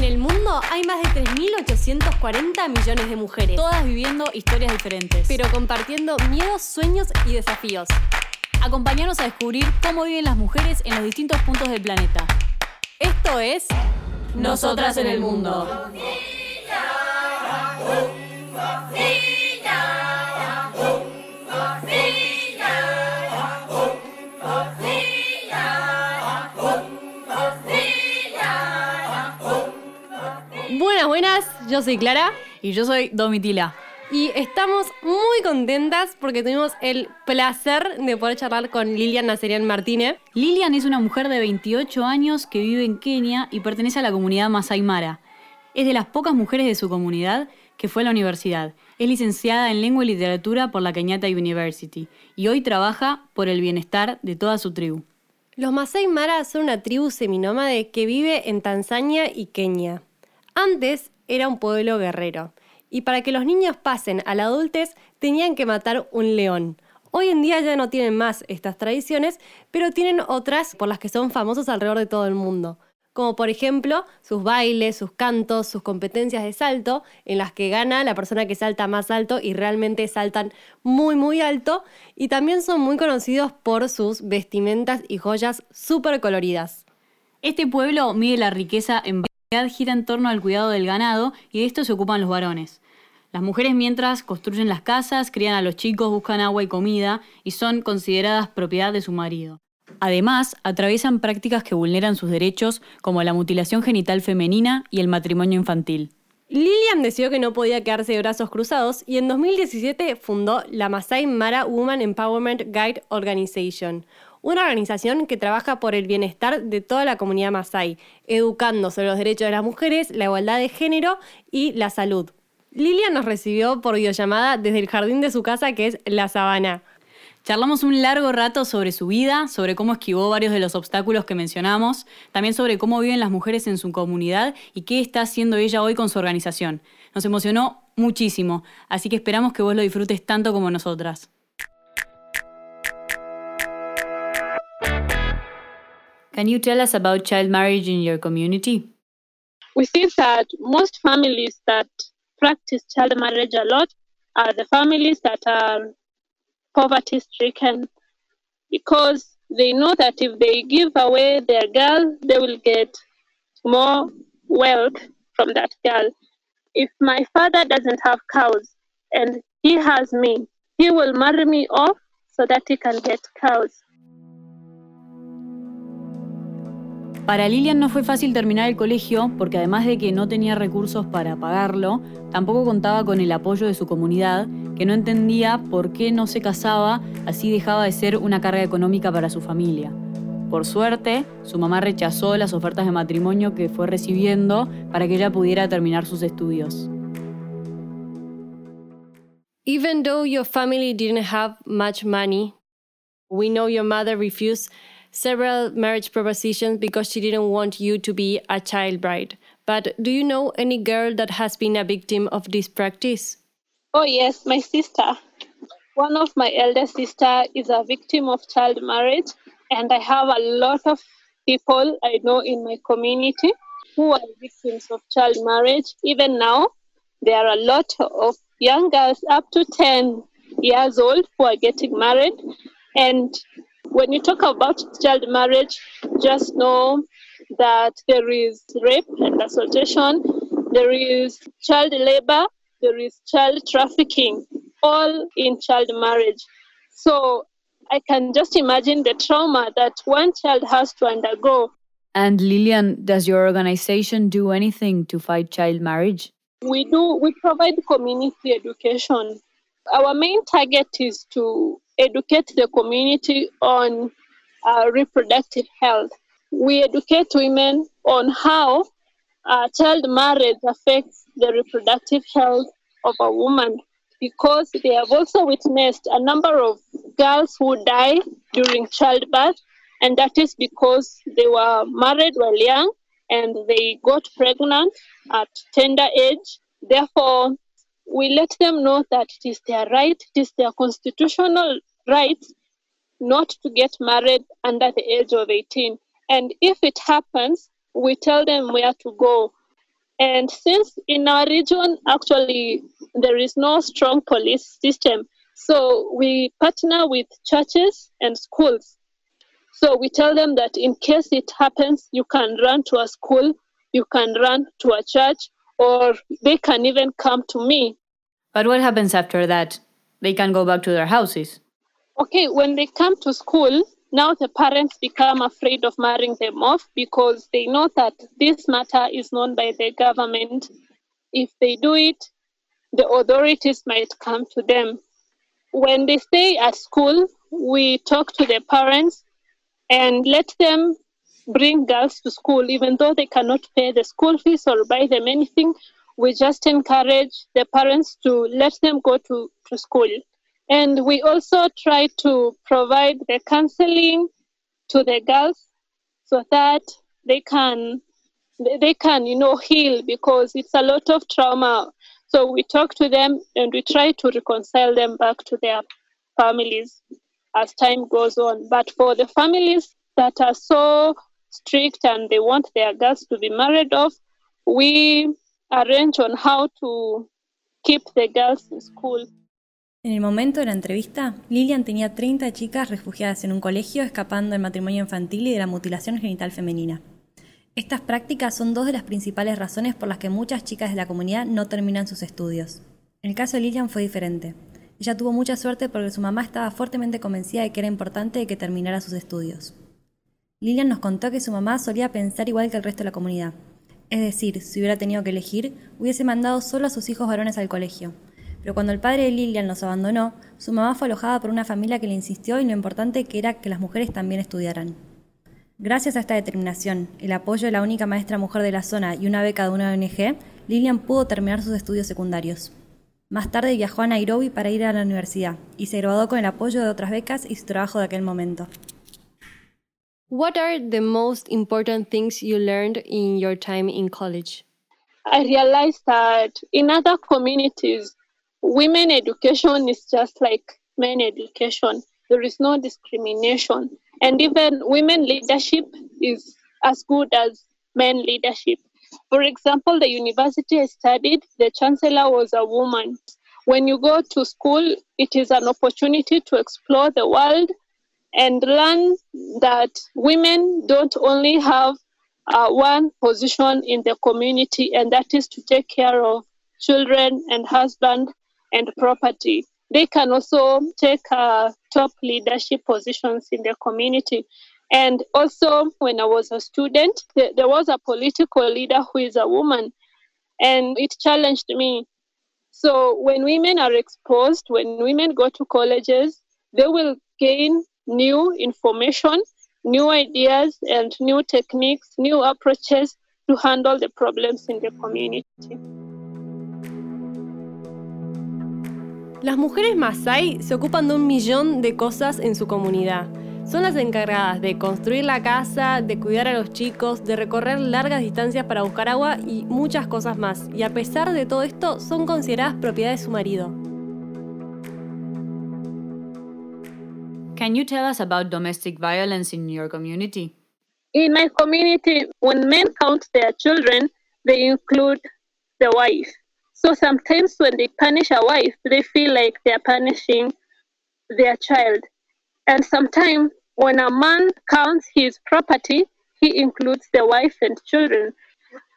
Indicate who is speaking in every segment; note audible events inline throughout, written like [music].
Speaker 1: En el mundo hay más de 3.840 millones de mujeres,
Speaker 2: todas viviendo historias diferentes.
Speaker 1: pero compartiendo miedos, sueños y desafíos.
Speaker 2: Acompáñanos a descubrir cómo viven las mujeres en los distintos puntos del planeta.
Speaker 1: Esto es Nosotras en el Mundo. Yo soy Clara
Speaker 2: Y yo soy Domitila.
Speaker 1: y estamos muy contentas porque tuvimos el placer de poder charlar con Lilian Nacerian Martínez.
Speaker 2: Lilian es una mujer de 28 años que vive en Kenia y pertenece a la comunidad Masai Mara. Es de las pocas mujeres de su comunidad que fue a la universidad. Es licenciada en Lengua y Literatura por la Kenyatta University y hoy trabaja por el bienestar de toda su tribu.
Speaker 1: Los Masai Mara son una tribu seminómade que vive en Tanzania y Kenia. Antes era un pueblo guerrero y para que los niños pasen a la adultez tenían que matar un león. Hoy en día ya no tienen más estas tradiciones, pero tienen otras por las que son famosos alrededor de todo el mundo. Como por ejemplo sus bailes, sus cantos, sus competencias de salto, en las que gana la persona que salta más alto y realmente saltan muy muy alto. Y también son muy conocidos por sus vestimentas y joyas súper coloridas.
Speaker 2: Este pueblo mide la riqueza en gira en torno al cuidado del ganado y de esto se ocupan los varones. Las mujeres mientras construyen las casas, crían a los chicos, buscan agua y comida y son consideradas propiedad de su marido. Además, atraviesan prácticas que vulneran sus derechos como la mutilación genital femenina y el matrimonio infantil.
Speaker 1: Lilian decidió que no podía quedarse de brazos cruzados y en 2017 fundó la Masai Mara Woman Empowerment Guide Organization, una organización que trabaja por el bienestar de toda la comunidad Masai, educando sobre los derechos de las mujeres, la igualdad de género y la salud. Lilian nos recibió por videollamada desde el jardín de su casa que es La Sabana.
Speaker 2: Charlamos un largo rato sobre su vida, sobre cómo esquivó varios de los obstáculos que mencionamos, también sobre cómo viven las mujeres en su comunidad y qué está haciendo ella hoy con su organización. Nos emocionó muchísimo, así que esperamos que vos lo disfrutes tanto como nosotras. Can you tell us about child marriage in your community?
Speaker 3: we see that most families that practice child marriage a lot are the families that are um, poverty stricken because they know that if they give away their girl, they will get more wealth from that girl. If my father doesn't have cows and he has me, he will marry me off so that he can get cows.
Speaker 2: Para Lilian no fue fácil terminar el colegio porque además de que no tenía recursos para pagarlo, tampoco contaba con el apoyo de su comunidad, que no entendía por qué no se casaba, así dejaba de ser una carga económica para su familia. Por suerte, su mamá rechazó las ofertas de matrimonio que fue recibiendo para que ella pudiera terminar sus estudios.
Speaker 1: Even though your family didn't have much money, we know your mother refused several marriage propositions because she didn't want you to be a child bride. But do you know any girl that has been a victim of this practice?
Speaker 3: Oh, yes, my sister. One of my elder sister is a victim of child marriage, and I have a lot of people I know in my community who are victims of child marriage. Even now, there are a lot of young girls up to 10 years old who are getting married. And when you talk about child marriage, just know that there is rape and assaultation, there is child labor, there is child trafficking, all in child marriage. So I can just imagine the trauma that one child has to undergo.
Speaker 2: And Lilian, does your organization do anything to fight child marriage?
Speaker 3: We do, we provide community education. Our main target is to educate the community on uh, reproductive health. We educate women on how uh, child marriage affects the reproductive health of a woman because they have also witnessed a number of girls who die during childbirth, and that is because they were married while young and they got pregnant at tender age. Therefore, we let them know that it is their right, it is their constitutional right not to get married under the age of 18. And if it happens, we tell them where to go. And since in our region, actually, there is no strong police system, so we partner with churches and schools. So we tell them that in case it happens, you can run to a school, you can run to a church, or they can even come to me.
Speaker 2: But what happens after that? They can go back to their houses.
Speaker 3: Okay, when they come to school, now the parents become afraid of marrying them off because they know that this matter is known by the government. If they do it, the authorities might come to them. When they stay at school, we talk to the parents and let them bring girls to school, even though they cannot pay the school fees or buy them anything. We just encourage the parents to let them go to, to school. And we also try to provide the counseling to the girls so that they can they can you know heal because it's a lot of trauma. So we talk to them and we try to reconcile them back to their families as time goes on. But for the families that are so strict and they want their girls to be married off we arrange on how to keep the girls in school
Speaker 4: En el momento de la entrevista, Lilian tenía 30 chicas refugiadas en un colegio escapando del matrimonio infantil y de la mutilación genital femenina. Estas prácticas son dos de las principales razones por las que muchas chicas de la comunidad no terminan sus estudios. El caso de Lilian fue diferente. Ella tuvo mucha suerte porque su mamá estaba fuertemente convencida de que era importante que terminara sus estudios. Lilian nos contó que su mamá solía pensar igual que el resto de la comunidad. Es decir, si hubiera tenido que elegir, hubiese mandado solo a sus hijos varones al colegio, pero cuando el padre de Lilian los abandonó, su mamá fue alojada por una familia que le insistió en lo importante que era que las mujeres también estudiaran. Gracias a esta determinación, el apoyo de la única maestra mujer de la zona y una beca de una ONG, Lilian pudo terminar sus estudios secundarios. Más tarde viajó a Nairobi para ir a la universidad y se graduó con el apoyo de otras becas y su trabajo de aquel momento.
Speaker 1: What are the most important things you learned in your time in college?
Speaker 3: I realized that in other communities, women education is just like men education. There is no discrimination. And even women leadership is as good as men leadership. For example, the university I studied, the chancellor was a woman. When you go to school, it is an opportunity to explore the world and learn that women don't only have uh, one position in the community, and that is to take care of children and husband and property. They can also take uh, top leadership positions in the community. And also, when I was a student, th- there was a political leader who is a woman, and it challenged me. So, when women are exposed, when women go to colleges, they will gain new information, new ideas, and new techniques, new approaches to handle the problems in the community.
Speaker 1: Las mujeres Masai se ocupan de un millón de cosas en su comunidad. Son las encargadas de construir la casa, de cuidar a los chicos, de recorrer largas distancias para buscar agua y muchas cosas más. Y a pesar de todo esto, son consideradas propiedad de su marido.
Speaker 2: Can you tell us about domestic violence in your community?
Speaker 3: In my community, when men count their children, they include the wife. So sometimes when they punish a wife, they feel like they're punishing their child. And sometimes when a man counts his property, he includes the wife and children.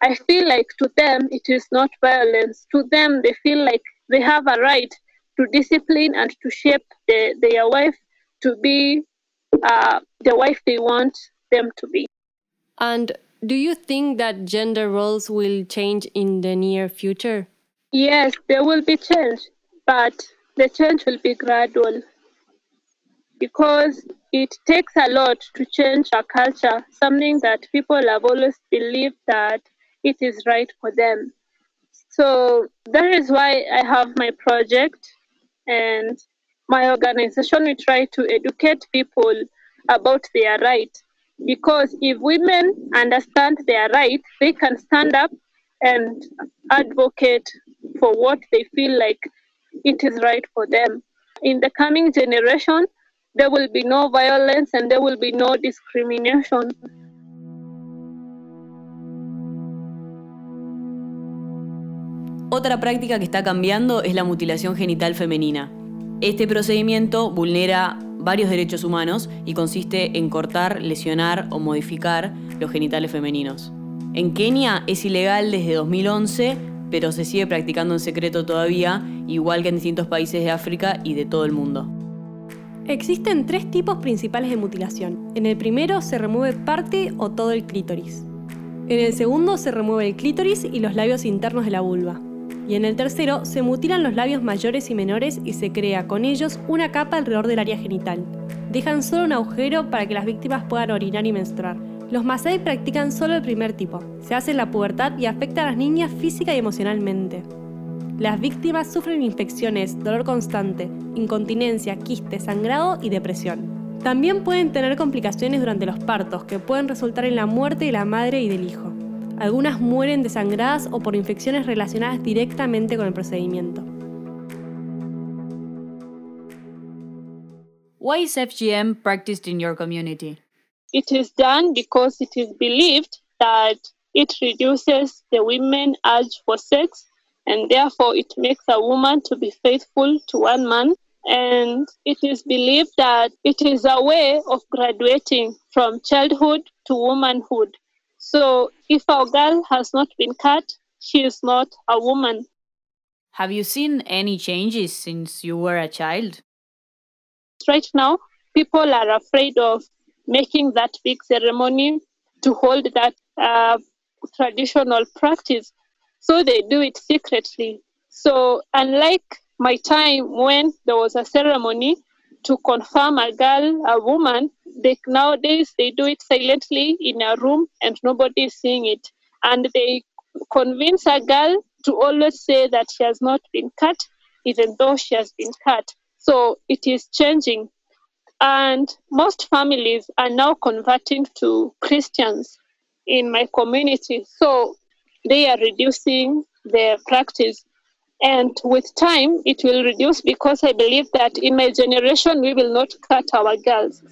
Speaker 3: I feel like to them it is not violence. To them, they feel like they have a right to discipline and to shape the, their wife to be uh, the wife they want them to be.
Speaker 1: And do you think that gender roles will change in the near future?
Speaker 3: Yes, there will be change, but the change will be gradual because it takes a lot to change a culture, something that people have always believed that it is right for them. So that is why I have my project and my organization. We try to educate people about their right because if women understand their right, they can stand up and advocate what they feel like it is right for them. In the coming generation, there will be no violence and there will be no discrimination.
Speaker 2: Otra práctica que está cambiando es la mutilación genital femenina. Este procedimiento vulnera varios derechos humanos y consiste en cortar, lesionar o modificar los genitales femeninos. En Kenia es ilegal desde 2011, pero se sigue practicando en secreto todavía, igual que en distintos países de África y de todo el mundo.
Speaker 1: Existen tres tipos principales de mutilación. En el primero se remueve parte o todo el clítoris. En el segundo se remueve el clítoris y los labios internos de la vulva. Y en el tercero se mutilan los labios mayores y menores y se crea con ellos una capa alrededor del área genital. Dejan solo un agujero para que las víctimas puedan orinar y menstruar. Los Masai practican solo el primer tipo. Se hace en la pubertad y afecta a las niñas física y emocionalmente. Las víctimas sufren infecciones, dolor constante, incontinencia, quiste, sangrado y depresión. También pueden tener complicaciones durante los partos que pueden resultar en la muerte de la madre y del hijo. Algunas mueren desangradas o por infecciones relacionadas directamente con el procedimiento.
Speaker 2: Why is FGM practiced in your community?
Speaker 3: It is done because it is believed that it reduces the women urge for sex and therefore it makes a woman to be faithful to one man. And it is believed that it is a way of graduating from childhood to womanhood. So if a girl has not been cut she is not a woman.
Speaker 2: Have you seen any changes since you were a child?
Speaker 3: Right now people are afraid of making that big ceremony to hold that uh, traditional practice so they do it secretly. So, unlike my time when there was a ceremony to confirm a girl, a woman, they, nowadays they do it silently in a room and nobody is seeing it. And they convince a girl to always say that she has not been cut, even though she has been cut. So it is changing. And most families are now converting to Christians in my community. So they are reducing their practice. And with time, it will reduce because I believe that in my generation, we will not cut our girls.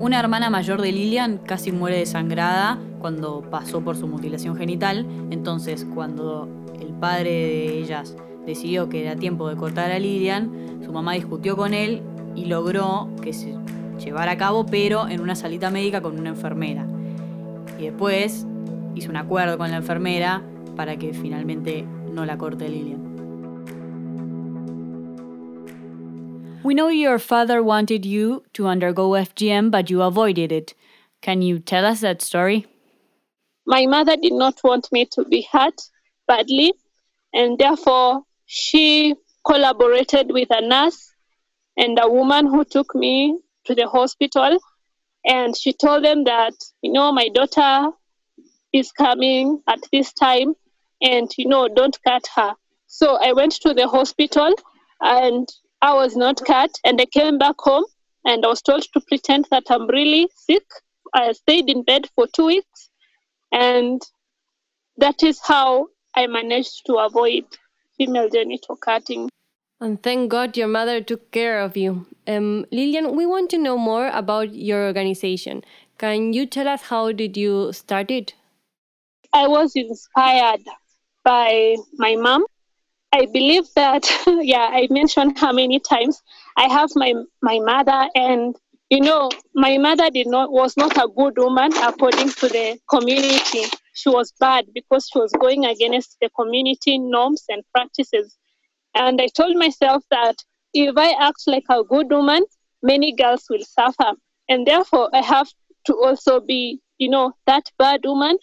Speaker 2: Una hermana mayor de Lilian casi muere desangrada cuando pasó por su mutilación genital. Entonces, cuando el padre de ellas decidió que era tiempo de cortar a Lilian, su mamá discutió con él y logró que se llevar a cabo, pero en una salita médica con una enfermera. Y después hizo un acuerdo con la enfermera para que finalmente no la corte Lilian. We know your father wanted you to undergo FGM, but you avoided it. Can you tell us that story?
Speaker 3: My mother did not want me to be hurt badly, and therefore she collaborated with a nurse and a woman who took me to the hospital. And she told them that you know my daughter is coming at this time and you know don't cut her. So i went to the hospital and i was not cut. And i came back home and i was told to pretend that i'm really sick. I stayed in bed for two weeks. And that is how i managed to avoid female genital cutting
Speaker 1: and thank God your mother took care of you. Um, Lilian, we want to know more about your organization. Can you tell us how did you start it?
Speaker 3: I was inspired by my mom. I believe that, [laughs] yeah, I mentioned how many times I have my my mother, and you know, my mother did not was not a good woman according to the community. She was bad because she was going against the community norms and practices. And I told myself that if I act like a good woman, many girls will suffer. And therefore, I have to also be, you know, that bad woman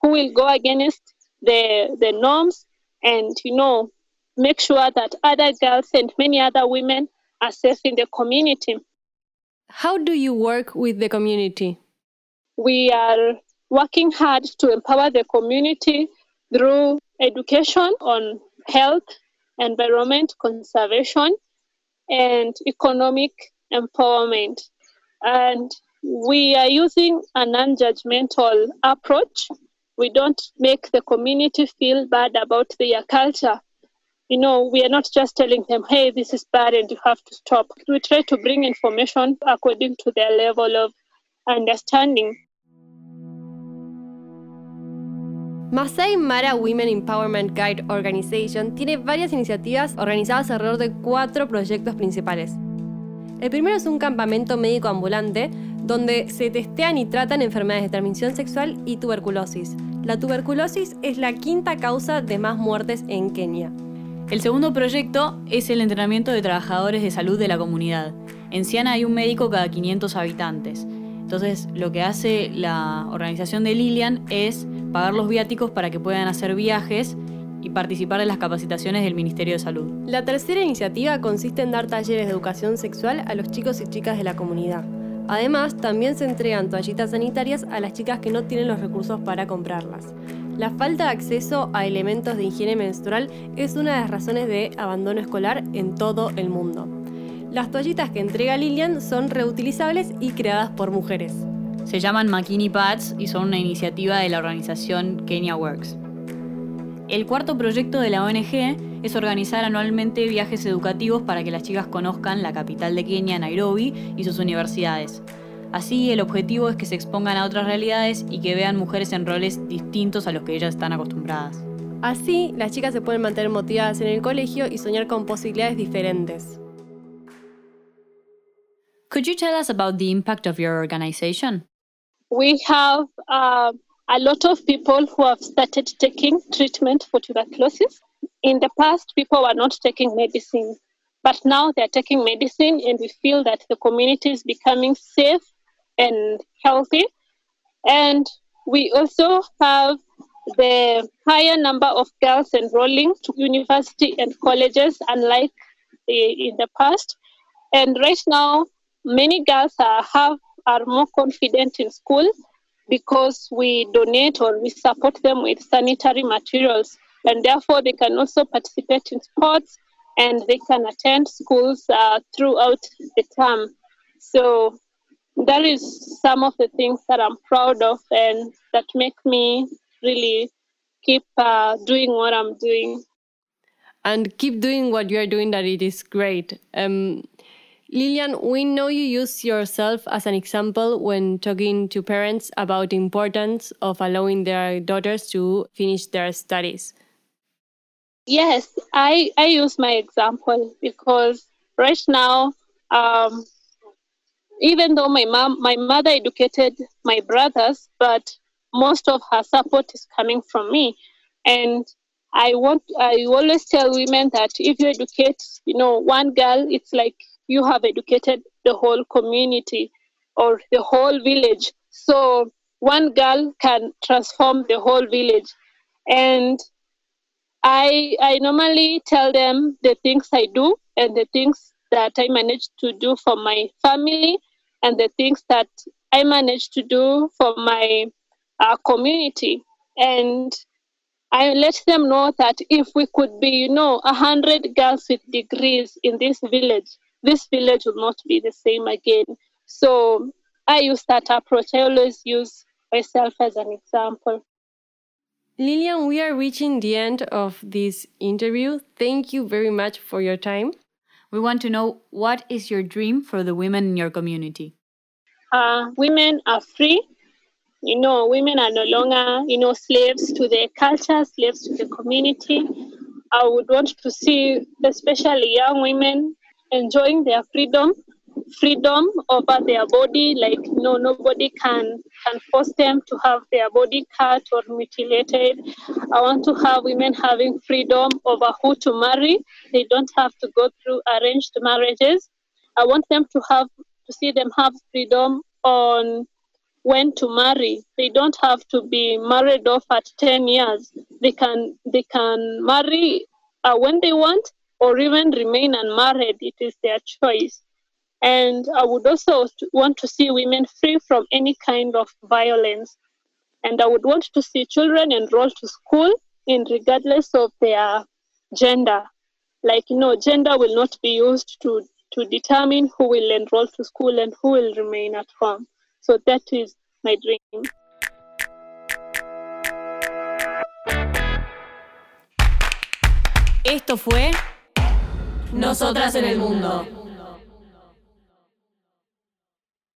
Speaker 3: who will go against the, the norms and, you know, make sure that other girls and many other women are safe in the community.
Speaker 1: How do you work with the community?
Speaker 3: We are working hard to empower the community through education on health environment conservation, and economic empowerment. And we are using a non judgmental approach. We don't make the community feel bad about their culture. You know, we are not just telling them, hey, this is bad and you have to stop. We try to bring information according to their level of understanding.
Speaker 1: Masai Mara Women Empowerment Guide Organization tiene varias iniciativas organizadas alrededor de cuatro proyectos principales. El primero es un campamento médico ambulante donde se testean y tratan enfermedades de transmisión sexual y tuberculosis. La tuberculosis es la quinta causa de más muertes en Kenia.
Speaker 2: El segundo proyecto es el entrenamiento de trabajadores de salud de la comunidad. En Siana hay un médico cada 500 habitantes. Entonces, lo que hace la organización de Lilian es pagar los viáticos para que puedan hacer viajes y participar en las capacitaciones del Ministerio de Salud.
Speaker 1: La tercera iniciativa consiste en dar talleres de educación sexual a los chicos y chicas de la comunidad. Además, también se entregan toallitas sanitarias a las chicas que no tienen los recursos para comprarlas. La falta de acceso a elementos de higiene menstrual es una de las razones de abandono escolar en todo el mundo. Las toallitas que entrega Lilian son reutilizables y creadas por mujeres.
Speaker 2: Se llaman Makini Pads y son una iniciativa de la organización Kenya Works. El cuarto proyecto de la ONG es organizar anualmente viajes educativos para que las chicas conozcan la capital de Kenia, Nairobi, y sus universidades. Así, el objetivo es que se expongan a otras realidades y que vean mujeres en roles distintos a los que ellas están acostumbradas.
Speaker 1: Así, las chicas se pueden mantener motivadas en el colegio y soñar con posibilidades diferentes.
Speaker 2: Could you tell us about the impact of your organization?
Speaker 3: We have uh, a lot of people who have started taking treatment for tuberculosis. In the past, people were not taking medicine, but now they're taking medicine, and we feel that the community is becoming safe and healthy. And we also have the higher number of girls enrolling to university and colleges, unlike in the past. And right now, many girls are, have are more confident in school because we donate or we support them with sanitary materials and therefore they can also participate in sports and they can attend schools uh, throughout the term so that is some of the things that i'm proud of and that make me really keep uh, doing what i'm doing
Speaker 1: and keep doing what you are doing that it is great um, Lilian, we know you use yourself as an example when talking to parents about the importance of allowing their daughters to finish their studies.
Speaker 3: Yes, I, I use my example because right now, um, even though my mom, my mother educated my brothers, but most of her support is coming from me. And I want, I always tell women that if you educate, you know, one girl, it's like you have educated the whole community or the whole village. So one girl can transform the whole village. And I I normally tell them the things I do and the things that I manage to do for my family and the things that I managed to do for my uh, community. And I let them know that if we could be, you know, a hundred girls with degrees in this village, this village will not be the same again. So I use that approach. I always use myself as an example.
Speaker 1: Lilian, we are reaching the end of this interview. Thank you very much for your time.
Speaker 2: We want to know what is your dream for the women in your community?
Speaker 3: Uh, women are free. You know, women are no longer, you know, slaves to their culture, slaves to the community. I would want to see, especially young women, enjoying their freedom freedom over their body like no nobody can can force them to have their body cut or mutilated. I want to have women having freedom over who to marry. They don't have to go through arranged marriages. I want them to have to see them have freedom on when to marry. They don't have to be married off at 10 years. They can they can marry uh, when they want or even remain unmarried. It is their choice. And I would also want to see women free from any kind of violence. And I would want to see children enroll to school in regardless of their gender. Like, you know, gender will not be used to, to determine who will enroll to school and who will remain at home. So that is my dream.
Speaker 2: Esto fue Nosotras en el mundo.